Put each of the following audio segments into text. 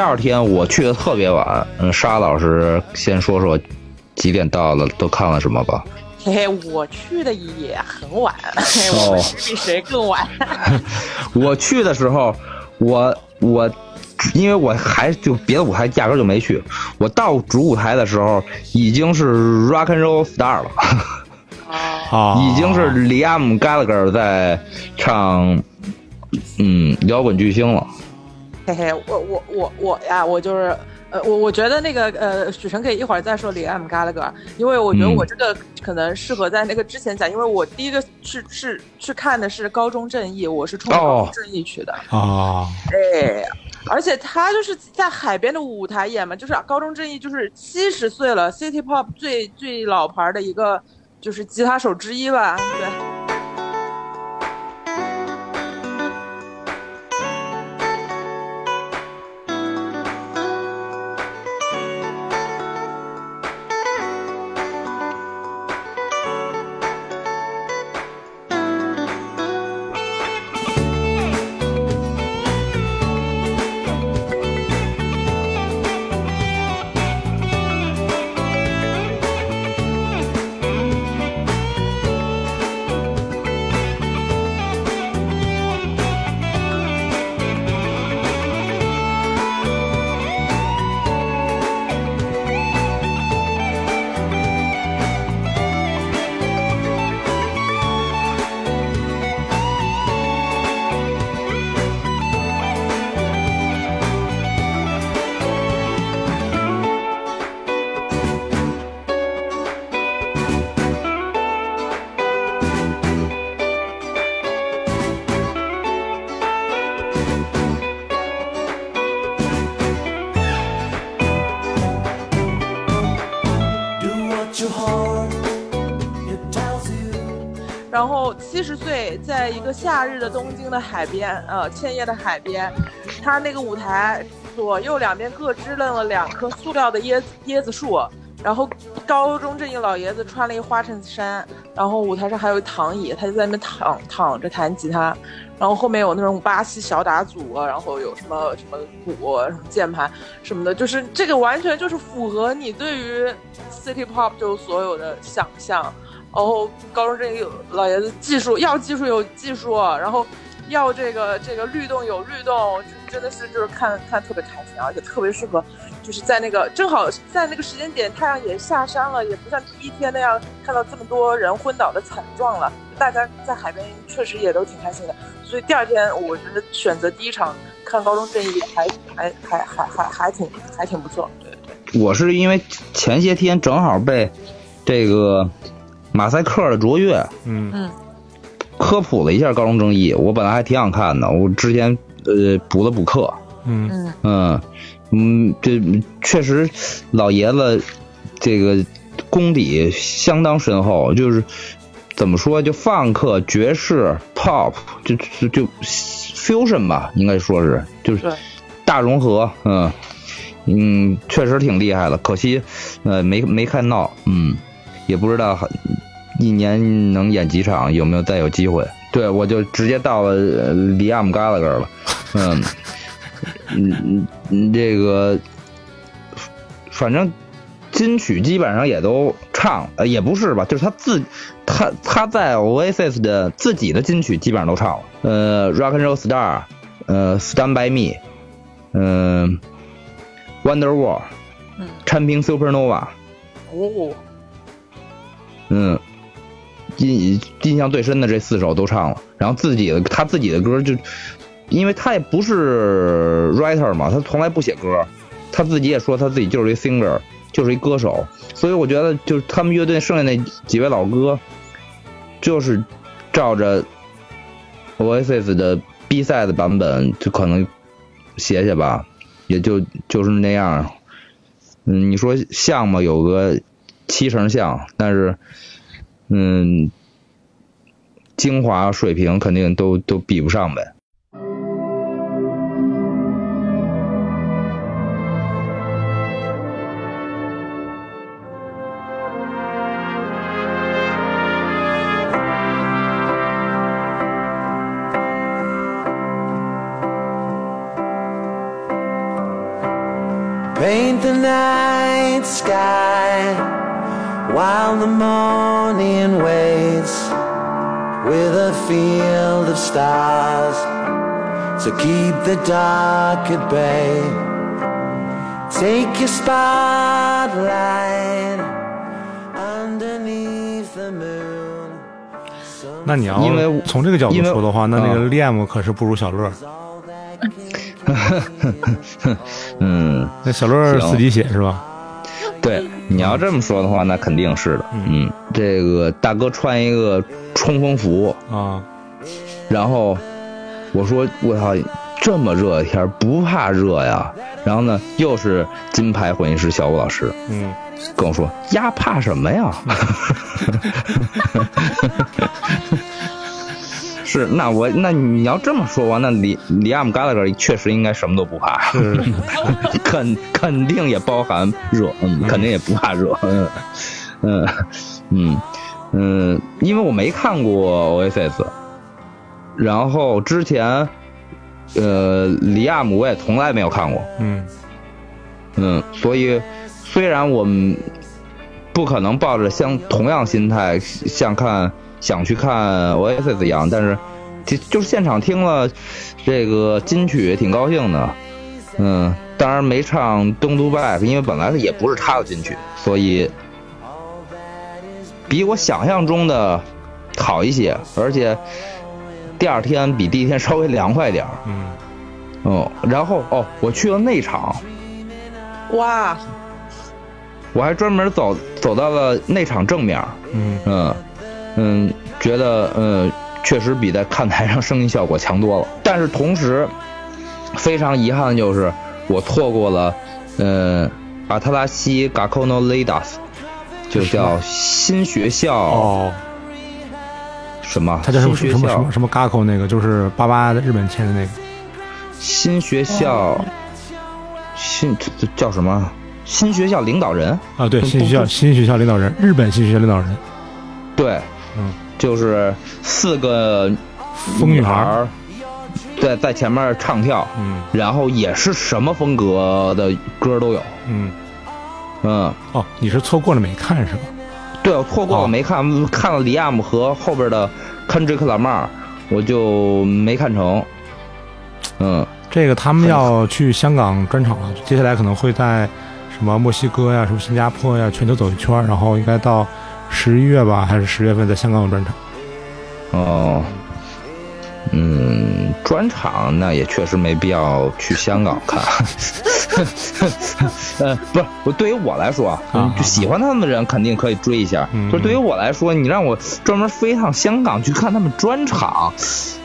二天我去的特别晚，嗯，沙老师先说说几点到了，都看了什么吧。嘿嘿，我去的也很晚，我比谁更晚。我去的时候，我我因为我还就别的舞台压根就没去，我到主舞台的时候已经是 Rock and Roll Star 了，啊，已经是 Liam Gallagher 在唱，嗯，摇滚巨星了。嘿嘿，我我我我呀，我就是。呃，我我觉得那个呃，许晨可以一会儿再说李 M 嘎了个，因为我觉得我这个可能适合在那个之前讲，因为我第一个是是去看的是高中正义，我是冲高中正义去的啊，哎，而且他就是在海边的舞台演嘛，就是高中正义就是七十岁了，City Pop 最最老牌的一个就是吉他手之一吧，对。一个夏日的东京的海边，呃，千叶的海边，他那个舞台左右两边各支棱了两棵塑料的椰椰子树，然后高中正义老爷子穿了一花衬衫，然后舞台上还有躺椅，他就在那边躺躺着弹吉他，然后后面有那种巴西小打组，然后有什么什么鼓、什么键盘什么的，就是这个完全就是符合你对于 City Pop 就所有的想象。然后高中这个老爷子技术要技术有技术，然后要这个这个律动有律动，真的是就是看看特别开心，而且特别适合，就是在那个正好在那个时间点，太阳也下山了，也不像第一天那样看到这么多人昏倒的惨状了，大家在海边确实也都挺开心的，所以第二天我觉得选择第一场看高中正义还还还还还还挺还挺不错，对对。我是因为前些天正好被这个。马赛克的卓越，嗯。嗯，科普了一下高中正义，我本来还挺想看的，我之前呃补了补课，嗯。嗯。嗯嗯，这确实老爷子这个功底相当深厚，就是怎么说就放克、爵士、pop，就就就 fusion 吧，应该说是就是大融合，嗯。嗯，确实挺厉害的，可惜呃没没看到，嗯。也不知道一年能演几场，有没有再有机会？对我就直接到了里亚姆·嘎拉格了。嗯嗯嗯，这个反正金曲基本上也都唱，呃，也不是吧，就是他自他他在 Oasis 的自己的金曲基本上都唱了。呃，Rock and Roll Star，呃，Stand by Me，嗯，Wonderwall，嗯，产品 Supernova，哦。嗯，印印象最深的这四首都唱了，然后自己的他自己的歌就，因为他也不是 writer 嘛，他从来不写歌，他自己也说他自己就是一 singer，就是一歌手，所以我觉得就是他们乐队剩下那几位老哥，就是照着 Oasis 的 B 赛的版本就可能写写吧，也就就是那样，嗯，你说像吗？有个。七成像，但是，嗯，精华水平肯定都都比不上呗。paint the night sky while the morning waits with a field of stars to keep the dark at bay. Take your spotlight underneath the moon. 那你要因为我从这个角度说的话，那那个啊 Liam 可是不如小乐。嗯，那小乐行自己写是吧？对，你要这么说的话，那肯定是的。嗯，这个大哥穿一个冲锋服，啊，然后我说我操，这么热的天不怕热呀？然后呢，又是金牌混音师小武老师嗯，跟我说：“呀，怕什么呀？” 是，那我那你要这么说吧，那里里亚姆·嘎拉格确实应该什么都不怕，肯肯定也包含热，嗯，肯定也不怕热，嗯嗯嗯嗯，因为我没看过 Oasis，然后之前呃里亚姆我也从来没有看过，嗯。嗯，所以虽然我们不可能抱着相同样心态像看想去看 Oasis 一样，但是就就是现场听了这个金曲也挺高兴的，嗯，当然没唱《Don't Do Back》，因为本来也不是他的金曲，所以比我想象中的好一些，而且第二天比第一天 稍微凉快点儿，嗯。嗯，然后哦，我去了内场。哇，我还专门走走到了内场正面，嗯。嗯嗯，觉得呃确实比在看台上声音效果强多了。但是同时，非常遗憾的就是我错过了，嗯，阿特拉西 Gakono Ledas，就叫新学校、哦，什么？他叫什么新学校什么什么什么 Gakko 那个，就是八八的日本签的那个。新学校新这这叫什么？新学校领导人？啊，对，嗯新学校新学校领导人，日本新学校领导人，对，嗯，就是四个疯女孩儿，对，在前面唱跳，嗯。然后也是什么风格的歌都有，嗯，嗯，哦，你是错过了没看是吧？对我错过了哦没看，看了里亚姆和后边的 Kendrick Lamar，我就没看成，嗯，这个他们要去香港专场了，接下来可能会在什么墨西哥呀、什么新加坡呀，全球走一圈，然后应该到十一月吧，还是十月份在香港有专场。哦，嗯，专场那也确实没必要去香港看，呃，不是，我对于我来说就喜欢他们的人肯定可以追一下，嗯。就是对于我来说，你让我专门飞一趟香港去看他们专场，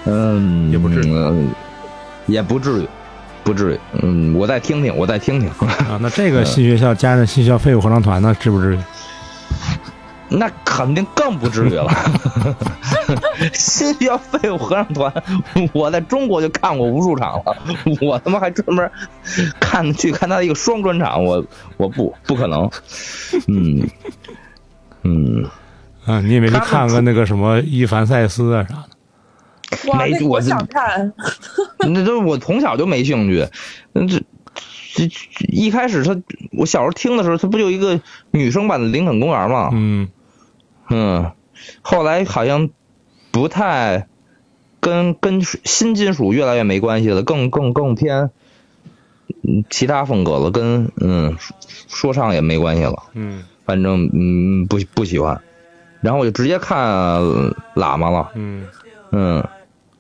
嗯，也不至于。嗯也不至于，不至于，嗯，我再听听，我再听听，啊，那这个新学校加上新学校废物合唱团呢，至不至于？那肯定更不至于了。新学校废物合唱团，我在中国就看过无数场了，我他妈还专门看去看他的一个双专场，我我不不可能，嗯嗯，啊，你也没去看个那个什么伊凡塞斯啊啥的？哇，没我是那我想看，那都我从小就没兴趣，那这。这这一开始他，我小时候听的时候，他不就一个女生版的林肯公园吗？嗯嗯，后来好像不太跟跟新金属越来越没关系了，更更更偏嗯其他风格了，跟嗯说唱也没关系了。嗯反正嗯不不喜欢，然后我就直接看呃喇嘛了，嗯，嗯，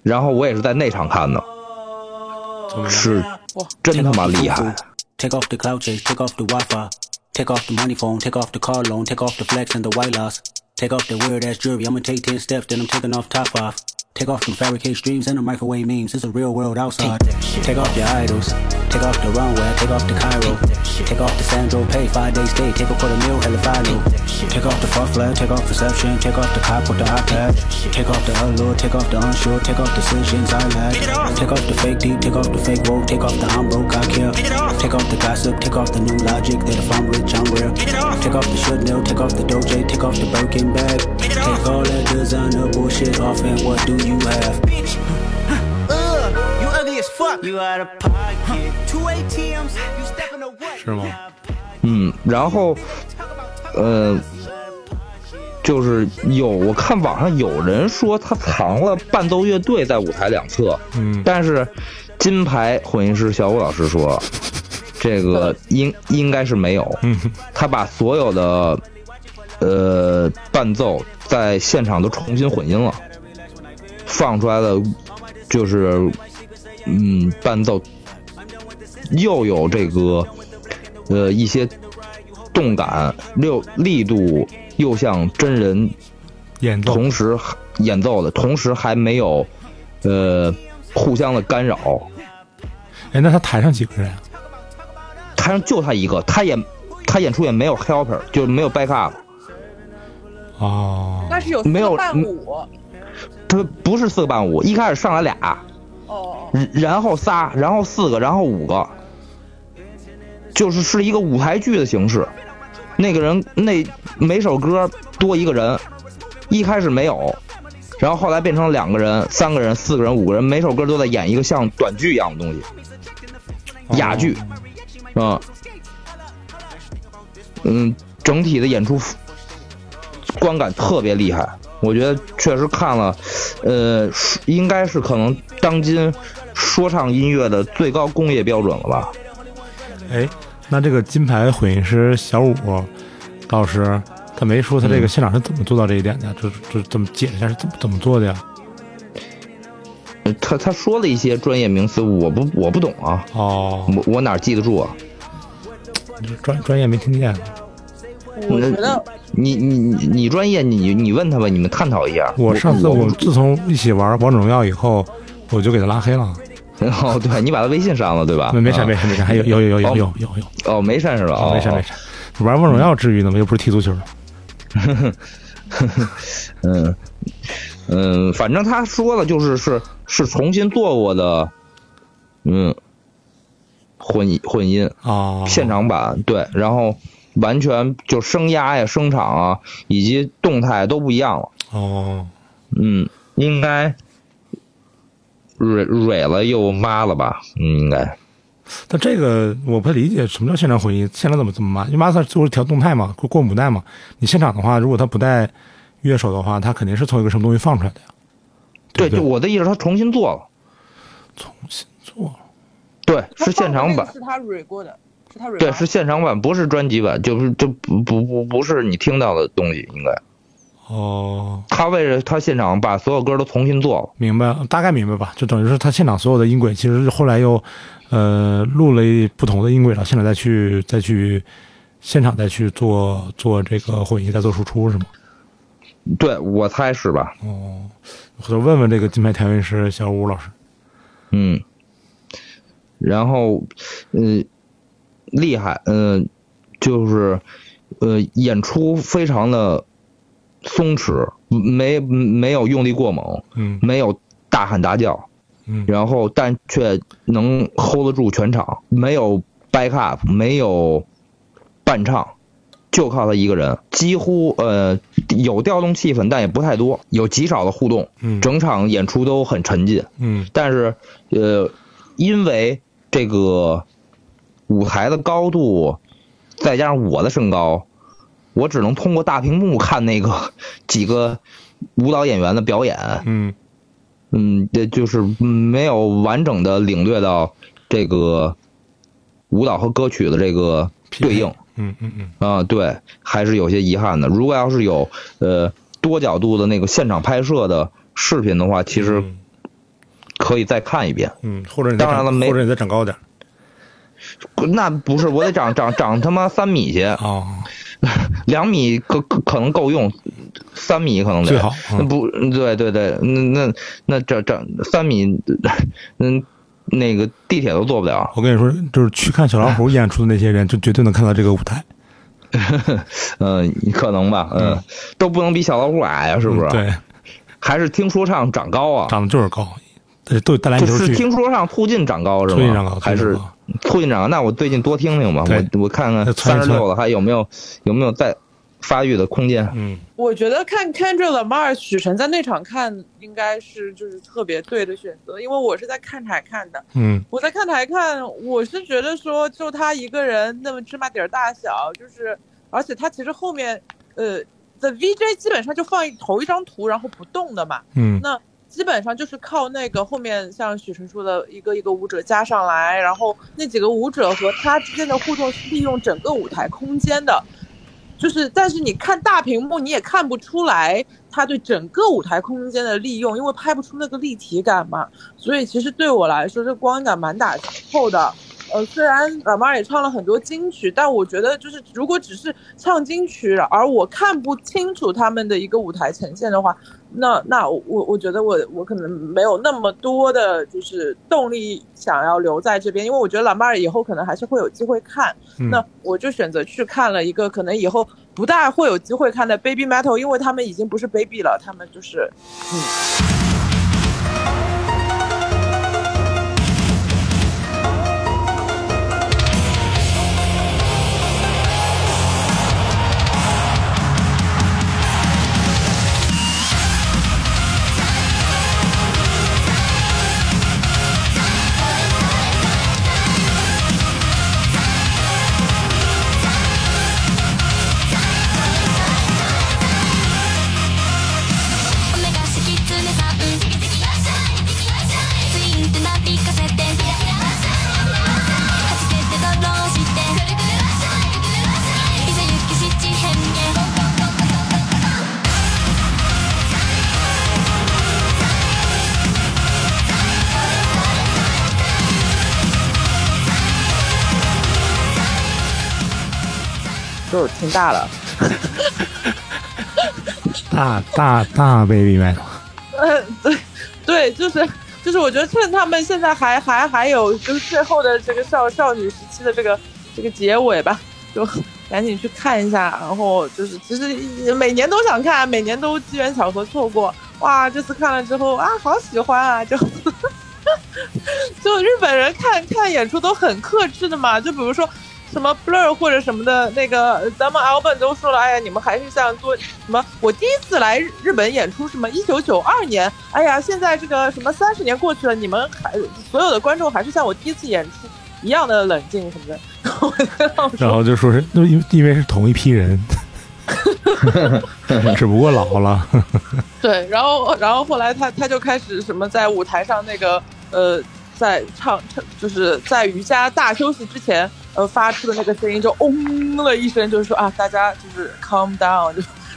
然后我也是在内场看的？是真他妈厉害。Take off the cloud chase, take off the Wi-Fi, take off the money phone, take off the car loan, take off the flex and the white loss, take off the weird ass jewelry. I'ma take ten steps, then I'm taking off top off. Take off them fabricated streams and the microwave memes. It's a real world outside. Take off your idols, take off the runway, take off the Cairo, take off the Sandro pay, five day stay, take a quarter meal, hella follow. Take off the far flag, take off perception, take off the cop with the iPad, take off the allure, take off the unsure, take off decisions I lack. Take off the fake deep, take off the fake woke, take off the I'm broke, I care. Take off the gossip, take off the new logic that if I'm rich, I'm real. Take off the should know, take off the doje, take off the Birkin bag. Take all that designer bullshit off and what do you have? Ugh, you ugly as fuck. You out of pocket. Two ATMs, you stepping to what? 是吗？嗯，然后，呃，就是有我看网上有人说他藏了伴奏乐队在舞台两侧，嗯，但是金牌混音师小武老师说，这个应应该是没有，嗯，他把所有的呃伴奏在现场都重新混音了，放出来的就是嗯伴奏又有这个呃一些动感，又力度又像真人演奏同时演奏的，同时还没有呃互相的干扰。哎，那他台上几个人啊？台上就他一个，他也他演出也没有 helper，就是没有 backup，哦，那是有没有伴舞。他不是四个伴舞，一开始上来俩，哦，然然后仨，然后四个，然后五个，就是是一个舞台剧的形式。那个人那每首歌多一个人，一开始没有，然后后来变成两个人、三个人、四个人、五个人，每首歌都在演一个像短剧一样的东西，哑剧，嗯。嗯，整体的演出观感特别厉害，我觉得确实看了，呃，应该是可能当今说唱音乐的最高工业标准了吧？哎，那这个金牌混音师小五老师，他没说他这个现场是怎么做到这一点的？这这怎么解释一下是怎么怎么做的呀？呃他他说了一些专业名词，我不我不懂啊，哦，我我哪记得住啊？专专业没听见。我觉得你你你你专业，你你问他吧，你们探讨一下。我上次我我自从一起玩王者荣耀以后，我就给他拉黑了。哦，对你把他微信删了对吧？没没删啊没删没删，还有有有有有有有有，哦，没删是吧？没删没删。玩王者荣耀至于呢吗？又不是踢足球。嗯嗯，反正他说的，就是是是重新做过的，嗯，混混音哦，现场版对，然后完全就声压呀、声场啊以及动态都不一样了。哦，嗯，应该蕊蕊了又麻了吧？嗯，应该。但这个我不太理解，什么叫现场混音？现场怎么这么慢？因为 master 就是调动态嘛，过过母带嘛。你现场的话，如果他不带乐手的话，他肯定是从一个什么东西放出来的呀？对，不就我的意思，他重新做了，重新做。对，是现场版是他蕊过的，是他蕊对，是现场版，不是专辑版，就是就不不不不是你听到的东西，应该。哦，他为了他现场把所有歌都重新做了，明白，大概明白吧？就等于是他现场所有的音轨，其实后来又呃录了一不同的音轨，然后现场再去再去现场再去做做这个混音，再做输出是吗？对我猜是吧？哦，回头问问这个金牌调音师小吴老师。嗯，然后，呃，厉害，嗯、就是，呃，演出非常的松弛，没没有用力过猛，嗯。没有大喊大叫，嗯。然后但却能 hold 得住全场，没有 back up，没有伴唱，就靠他一个人，几乎呃有调动气氛，但也不太多，有极少的互动，嗯。整场演出都很沉浸。嗯。但是呃，因为这个舞台的高度，再加上我的身高，我只能通过大屏幕看那个几个舞蹈演员的表演，嗯。嗯，这就是没有完整的领略到这个舞蹈和歌曲的这个对应。嗯嗯嗯。啊，对，还是有些遗憾的。如果要是有呃多角度的那个现场拍摄的视频的话，其实嗯。可以再看一遍。嗯，或者你当然了没或者你再长高点儿那不是，我得长长长他妈三米去，哦，两米可可可能够用，三米可能得最好嗯那不，对对对，那那那这这三米，嗯，那个地铁都坐不了。我跟你说，就是去看小老虎演出的那些人，就绝对能看到这个舞台，嗯，可能吧，嗯，都不能比小老虎矮啊，是不是？嗯，对，还是听说唱长高啊？长得就是高，对对就是听说唱促进长高是吗？促进长高还是促进长？那我最近多听听吧，我我看看三十六了还有没有有没有再发育的空间。嗯我觉得看 Kendrick Lamar 许晨在那场看应该是就是特别对的选择，因为我是在看台看的。嗯我在看台看，我是觉得说就他一个人那么芝麻点儿大小，就是而且他其实后面呃的 VJ 基本上就放一头一张图然后不动的嘛，嗯那基本上就是靠那个后面像许晨说的一个一个舞者加上来，然后那几个舞者和他之间的互动是利用整个舞台空间的，就是但是你看大屏幕你也看不出来他对整个舞台空间的利用，因为拍不出那个立体感嘛，所以其实对我来说这光感蛮打透的。呃，虽然老妈也唱了很多金曲，但我觉得就是如果只是唱金曲，而我看不清楚他们的一个舞台呈现的话，那那我我觉得我我可能没有那么多的就是动力想要留在这边，因为我觉得老妈以后可能还是会有机会看，嗯那我就选择去看了一个可能以后不大会有机会看的 Baby Metal，因为他们已经不是 Baby 了，他们就是嗯。就挺大了，大大大 baby metal，嗯，对，对，就是就是，我觉得趁他们现在还还还有就是最后的这个少少女时期的这个这个结尾吧，就赶紧去看一下。然后就是其实每年都想看，每年都机缘巧合错过。哇，这次看了之后啊，好喜欢啊！就 就日本人看看演出都很克制的嘛，就比如说。什么 Blur 或者什么的那个，咱们 Album 都说了，哎呀，你们还是像做什么？我第一次来日日本演出，什么一九九二年，哎呀，现在这个什么三十年过去了，你们还所有的观众还是像我第一次演出一样的冷静什么的。然，后就说是因为因为是同一批人，只不过老了。对，然后然后后来他他就开始什么在舞台上那个呃，在唱唱就是在瑜伽大休息之前，呃发出的那个声音就嗡了一声，就是说啊，大家就是 calm down，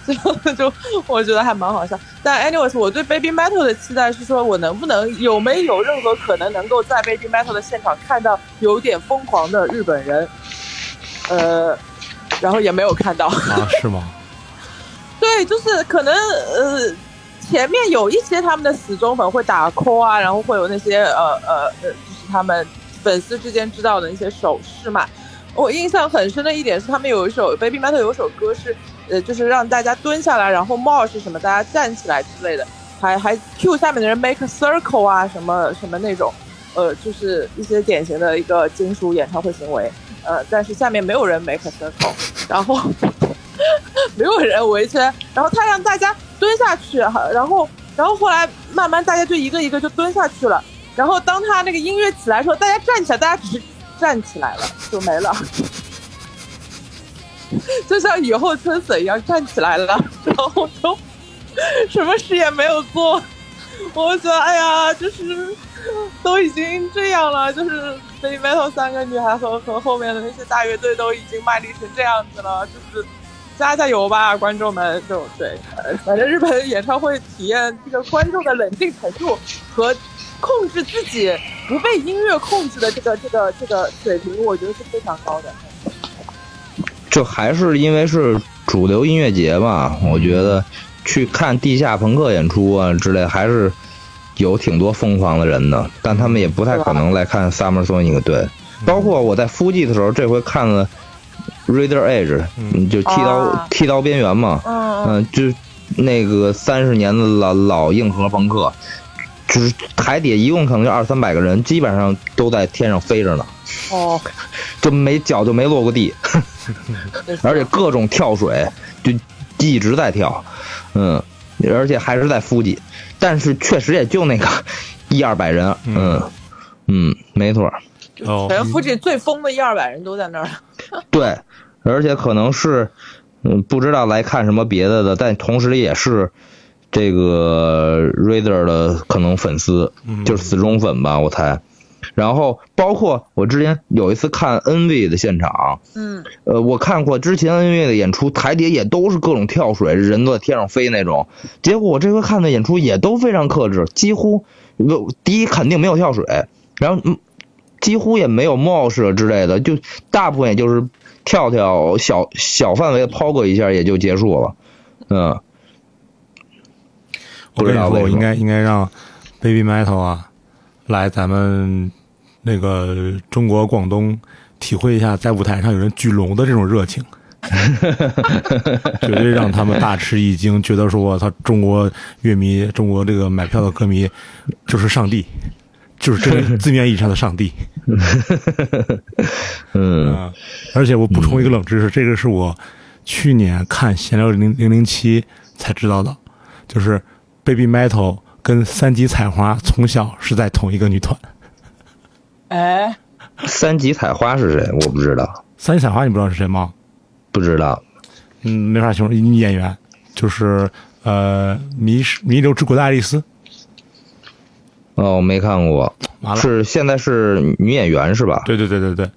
就就就我觉得还蛮好笑。但 anyways，我对 Baby Metal 的期待是说我能不能有没有任何可能能够在 Baby Metal 的现场看到有点疯狂的日本人，呃，然后也没有看到。啊，是吗？对，就是可能呃，前面有一些他们的死忠粉会打 call 啊，然后会有那些呃呃呃，就是他们粉丝之间知道的一些手势嘛。我印象很深的一点是，他们有一首 Baby Metal 有一首歌是呃，就是让大家蹲下来，然后 march 什么，大家站起来之类的，还还 cue 下面的人 make a circle 啊，什么什么那种，呃，就是一些典型的一个金属演唱会行为。呃，但是下面没有人 make a circle，然后 没有人围圈，然后他让大家蹲下去，然后然后后来慢慢大家就一个一个就蹲下去了，然后当他那个音乐起来的时候，大家站起来，大家只是站起来了 就没了，就像雨后春笋一样站起来了，然后就什么事也没有做。我觉得，哎呀，就是都已经这样了，就是 Baby Metal 三个女孩和和后面的那些大乐队都已经卖力成这样子了，就是加加油吧，观众们！就对，呃反正日本演唱会体验这个观众的冷静程度和控制自己不被音乐控制的这个这个这个水平，我觉得是非常高的。就还是因为是主流音乐节嘛，我觉得去看地下朋克演出啊之类，还是有挺多疯狂的人的，但他们也不太可能来看 Summer Sonic 对。包括我在夫记的时候，这回看了 Raider Edge，嗯，就剃刀、啊。剃刀边缘嘛，嗯。嗯、就那个三十年的老老硬核朋克，就是海底下一共可能就二三百个人，基本上都在天上飞着呢，哦，就没脚就没落过地。而且各种跳水，就一直在跳，嗯，而且还是在夫吉，但是确实也就那个一二百人，嗯嗯，没错，哦反，正附近最疯的一二百人都在那儿。对，而且可能是嗯不知道来看什么别的的，但同时也是这个 Raider 的可能粉丝，就是死忠粉吧，我猜。然后包括我之前有一次看 NV 的现场，嗯，呃，我看过之前 NV 的演出，台底下也都是各种跳水，人都在天上飞那种。结果我这回看的演出也都非常克制，几乎第一肯定没有跳水，然后嗯，几乎也没有 mosh 之类的，就大部分也就是跳跳小小范围的抛过一下也就结束了。嗯，我跟你说，我应该应该让 Baby Metal 啊，来咱们那个中国广东体会一下在舞台上有人举龙的这种热情，绝对让他们大吃一惊，觉得说我操，中国乐迷，中国这个买票的歌迷就是上帝，就是真的字面意义上的上帝。嗯。啊，而且我补充一个冷知识，这个是我去年看《闲聊零零零七》才知道的，就是 Baby Metal 跟三级采花从小是在同一个女团。哎，三级采花是谁？我不知道，三级采花你不知道是谁吗？不知道。嗯，没法形容，女演员就是呃迷迷流之国的爱丽丝。哦，没看过，完了，是现在是女演员是吧？对对对对对，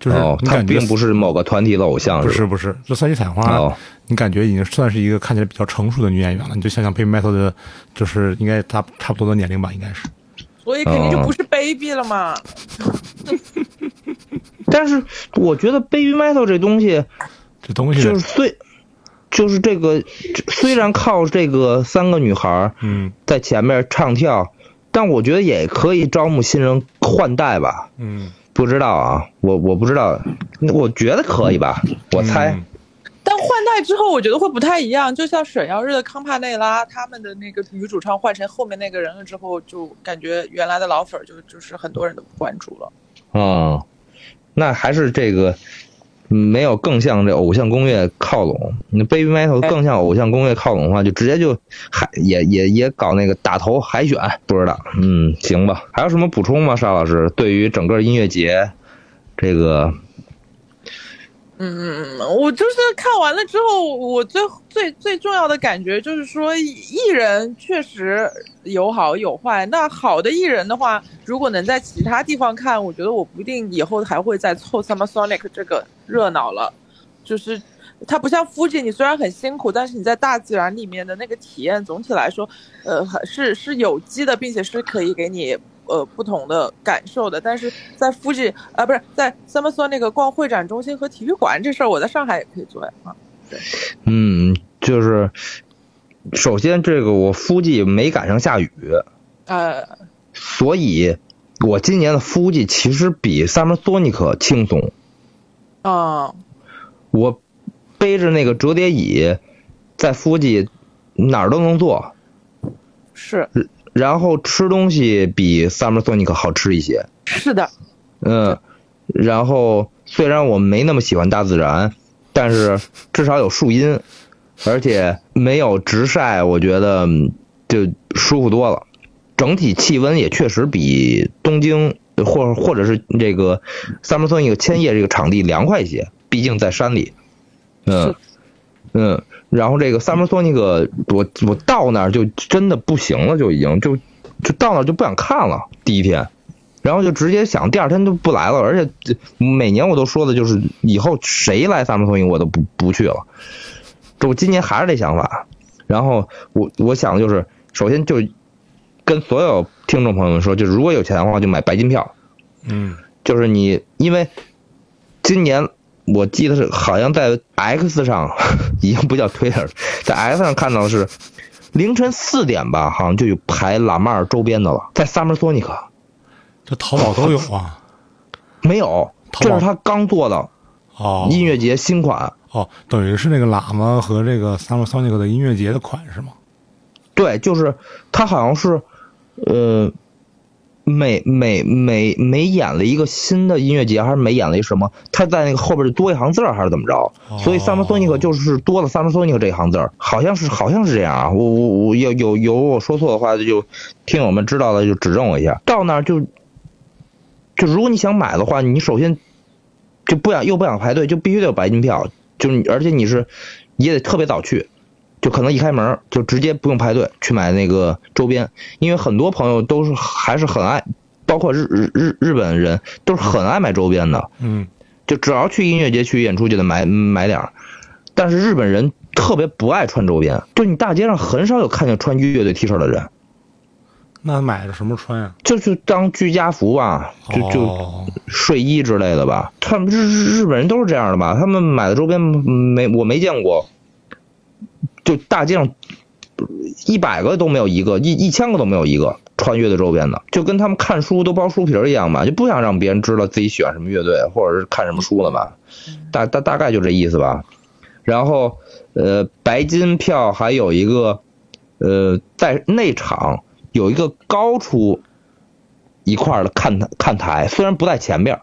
就是哦，她你感觉并不是某个团体的偶像，不是不是，这三级采花，哦你感觉已经算是一个看起来比较成熟的女演员了。你就想想 Baby Metal 的，就是应该差差不多的年龄吧，应该是。所以肯定就不是 baby 了嘛。但是我觉得 baby metal 这东西，这东西就是虽就是这个虽然靠这个三个女孩儿嗯在前面唱跳，但我觉得也可以招募新人换代吧。嗯，不知道啊，我我不知道，我觉得可以吧，我猜。嗯但换代之后，我觉得会不太一样。就像沈耀日的康帕内拉，他们的那个女主唱换成后面那个人了之后，就感觉原来的老粉儿就就是很多人都不关注了。嗯，那还是这个嗯没有更向这偶像工业靠拢。那 baby metal 更向偶像工业靠拢的话，就直接就海也也也搞那个打头海选，不知道。嗯，行吧。还有什么补充吗，沙老师？对于整个音乐节这个，嗯，我就是看完了之后，我最最最重要的感觉就是说，艺人确实有好有坏。那好的艺人的话，如果能在其他地方看，我觉得我不一定以后还会再凑 Summer Sonic 这个热闹了。就是它不像 Fuji，你虽然很辛苦，但是你在大自然里面的那个体验，总体来说，呃，还是是有机的，并且是可以给你呃不同的感受的。但是在 Fuji 啊，不是在 Summer Sonic 逛会展中心和体育馆这事儿，我在上海也可以做呀啊。嗯，就是首先这个我夫季没赶上下雨，呃，所以我今年的夫季其实比 Summer Sonic 轻松。啊，我背着那个折叠椅，在夫季哪儿都能坐，是然后吃东西比 Summer Sonic 好吃一些。是的，嗯，然后虽然我没那么喜欢大自然，但是至少有树荫，而且没有直晒，我觉得嗯就舒服多了。整体气温也确实比东京或或者是这个 Summer Sonic 千叶这个场地凉快一些，毕竟在山里。嗯是嗯，然后这个 Summer Sonic 我我到那儿就真的不行了，就已经就就到那儿就不想看了，第一天。然后就直接想第二天就不来了，而且每年我都说的就是以后谁来 Summer Sonic 我都不不去了。这我今年还是这想法。然后我我想的就是，首先就跟所有听众朋友们说，就是如果有钱的话，就买白金票。嗯就是你，因为今年我记得是好像在 X 上 已经不叫 Twitter，在 X 上看到的是凌晨四点吧，好像就有排拉曼尔周边的了，在 Summer Sonic 这淘宝都有啊。没有，这是他刚做的哦音乐节新款。哦，等于是那个喇嘛和这个 Summer Sonic 的音乐节的款是吗？对，就是他好像是，呃，每每每每演了一个新的音乐节，还是每演了一什么，他在那个后边就多一行字儿，还是怎么着？所以 Summer Sonic 就是多了 Summer Sonic 这一行字儿，好像是好像是这样啊。我我我有有有我说错的话，就听友们知道的就指正我一下。到那儿就就如果你想买的话，你首先就不想又不想排队，就必须得有白金票，就你而且你是也得特别早去。就可能一开门就直接不用排队去买那个周边，因为很多朋友都是还是很爱，包括日日日日本人都是很爱买周边的，嗯，就只要去音乐节去演出就得买买点儿。但是日本人特别不爱穿周边，就你大街上很少有看见穿乐队 T 恤的人，那买的什么穿呀？就就当居家服吧，就就哦睡衣之类的吧。他们日日日本人都是这样的吧？他们买的周边没我没见过，就大街上一百个都没有一个，一一千个都没有一个穿乐队周边的，就跟他们看书都包书皮儿一样吧，就不想让别人知道自己喜欢什么乐队或者是看什么书了嘛，大大大概就这意思吧。然后呃，白金票还有一个呃，在内场有一个高出一块的看台看台，虽然不在前边，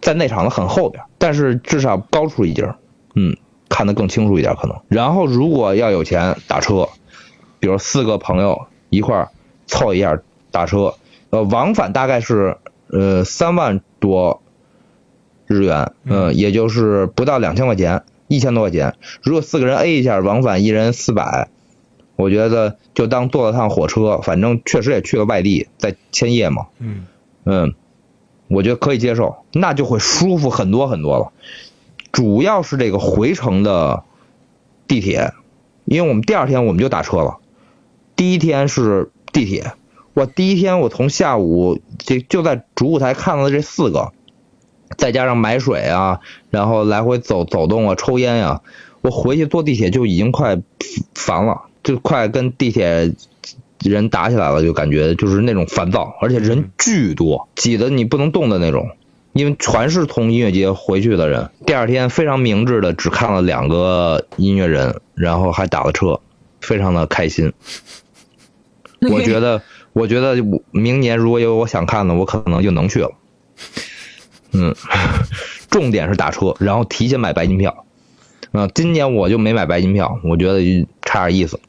在内场的很后边，但是至少高出一截儿，嗯，看得更清楚一点可能。然后如果要有钱打车，比如四个朋友一块儿凑一下打车，呃，往返大概是呃三万多日元，嗯、也就是不到两千块钱，一千多块钱。如果四个人 A 一下，往返一人四百，我觉得就当坐了趟火车，反正确实也去了外地，在千叶嘛，嗯，嗯，我觉得可以接受，那就会舒服很多很多了。主要是这个回程的地铁，因为我们第二天我们就打车了，第一天是地铁。我第一天我从下午就就在主舞台看了这四个，再加上买水啊，然后来回走走动啊，抽烟呀、我回去坐地铁就已经快烦了，就快跟地铁人打起来了，就感觉就是那种烦躁，而且人巨多，挤得你不能动的那种。因为全是从音乐节回去的人，第二天非常明智的只看了两个音乐人，然后还打了车，非常的开心。我觉得，我觉得我明年如果有我想看的，我可能就能去了。嗯，重点是打车，然后提前买白金票。嗯、今年我就没买白金票，我觉得差点意思。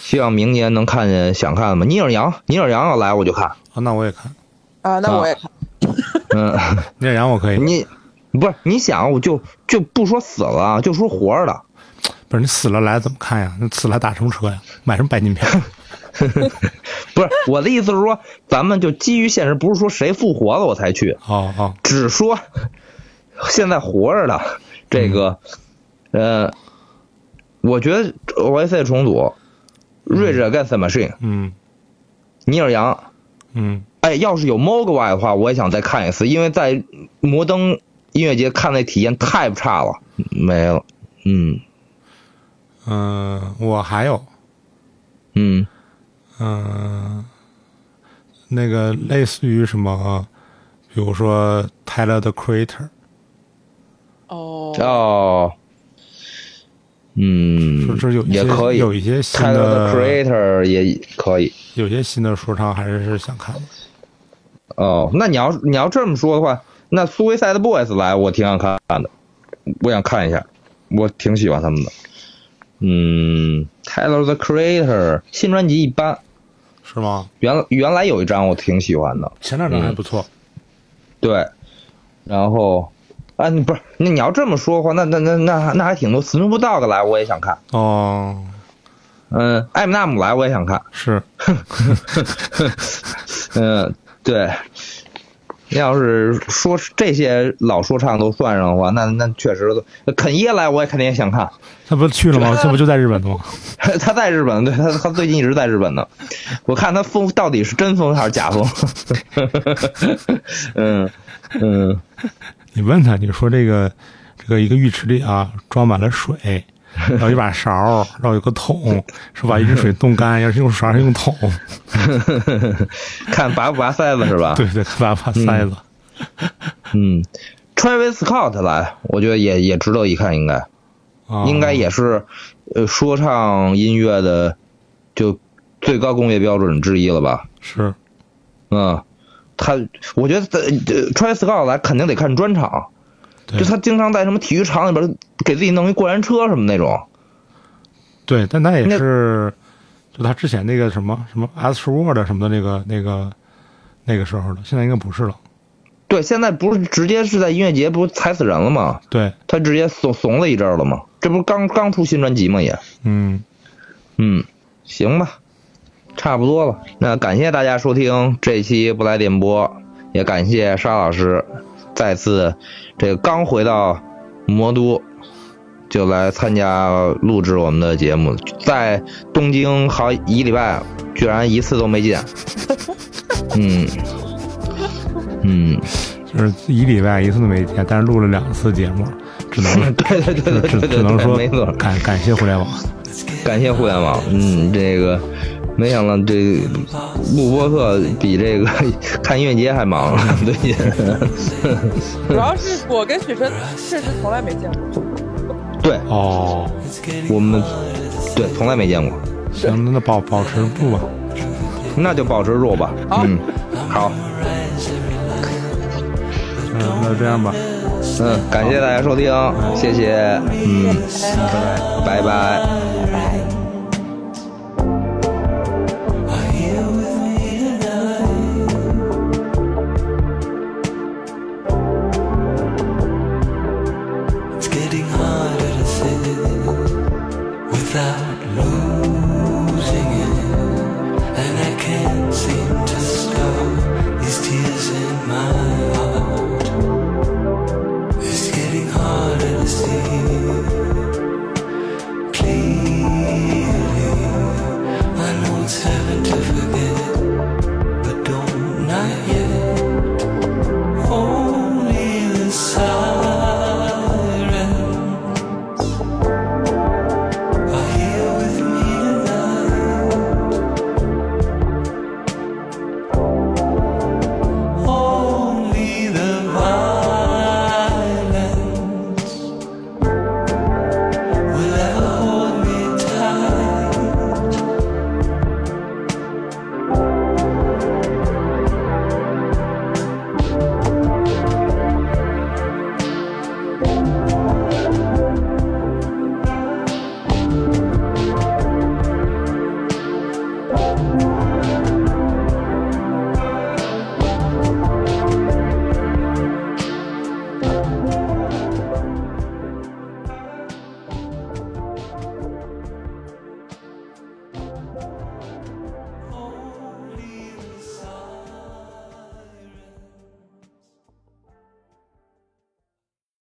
希望明年能看见想看的嘛。尼尔杨，尼尔杨要来我就看。啊，那我也看，啊，那我也看。嗯，聂阳我可以，你不是你想，我就就不说死了啊，就说活着的。不是你死了来怎么看呀？那死了打什么车呀？买什么白金票？不是我的意思是说，咱们就基于现实，不是说谁复活了我才去，哦哦，只说 现在活着的这个，呃，我觉得 OSC 重组，Rage Against Machine，嗯尼尔杨，嗯哎，要是有 Mogwai 的话，我也想再看一次，因为在摩登音乐节看那体验太差了，没了，嗯嗯、我还有嗯嗯、那个类似于什么，比如说 Tyler the Creator，哦，哦，嗯说，这有也可以，有一些新 Tyler the 的 Creator 也可以。有些新的说唱还是是想看的。哦，那你要你要这么说的话，那 Suicide Boys 来我挺想看的，我想看一下，我挺喜欢他们的。嗯，Taylor the Creator 新专辑一般，是吗？原原来有一张我挺喜欢的，前两张还不错。对，然后啊，你不是，那你要这么说的话，那那那那那还挺多，Snoop Dogg 来我也想看，哦，嗯，艾米纳姆来我也想看，是，嗯，对。要是说这些老说唱都算上的话，那那确实都，肯爷来我也肯定也想看。他不去了吗？这不就在日本的吗？他在日本，对他他最近一直在日本呢。我看他疯到底是真疯还是假疯？嗯嗯，你问他，你说这个这个一个浴池里啊装满了水，然后一把勺，然后有个桶，是把一瓶水冻干，要是用勺用桶？看拔不拔塞子是吧？对对，拔不拔塞子。嗯，Travis Scott 来，我觉得也也值得一看，应该啊应该也是呃说唱音乐的就最高工业标准之一了吧？是嗯，他，我觉得 Travis Scott 来肯定得看专场，对就他经常在什么体育场里边给自己弄一过山车什么那种。对，但他也是，就他之前那个什么什么 S Word 什么的那个那个那个时候的，现在应该不是了。对，现在不是直接是在音乐节不是踩死人了吗？对，他直接怂怂了一阵了吗？这不是刚刚出新专辑吗？也，嗯，嗯，行吧，差不多了。那感谢大家收听这期不来电波，也感谢沙老师再次这个刚回到魔都就来参加录制我们的节目，在东京好一礼拜，居然一次都没见。嗯嗯，就是一礼拜一次都没见，但是录了两次节目，只能 对对对对对对对，只能说没错。感感谢互联网。感谢互联网，嗯，这个没想到这录播课比这个 看音乐节还忙，最近。主要是我跟许晨确实从来没见过。对哦，我们对从来没见过，行，那那保保持住吧。那就保持住吧。好嗯，好，嗯，那就这样吧。嗯，感谢大家收听，谢谢，嗯，拜拜。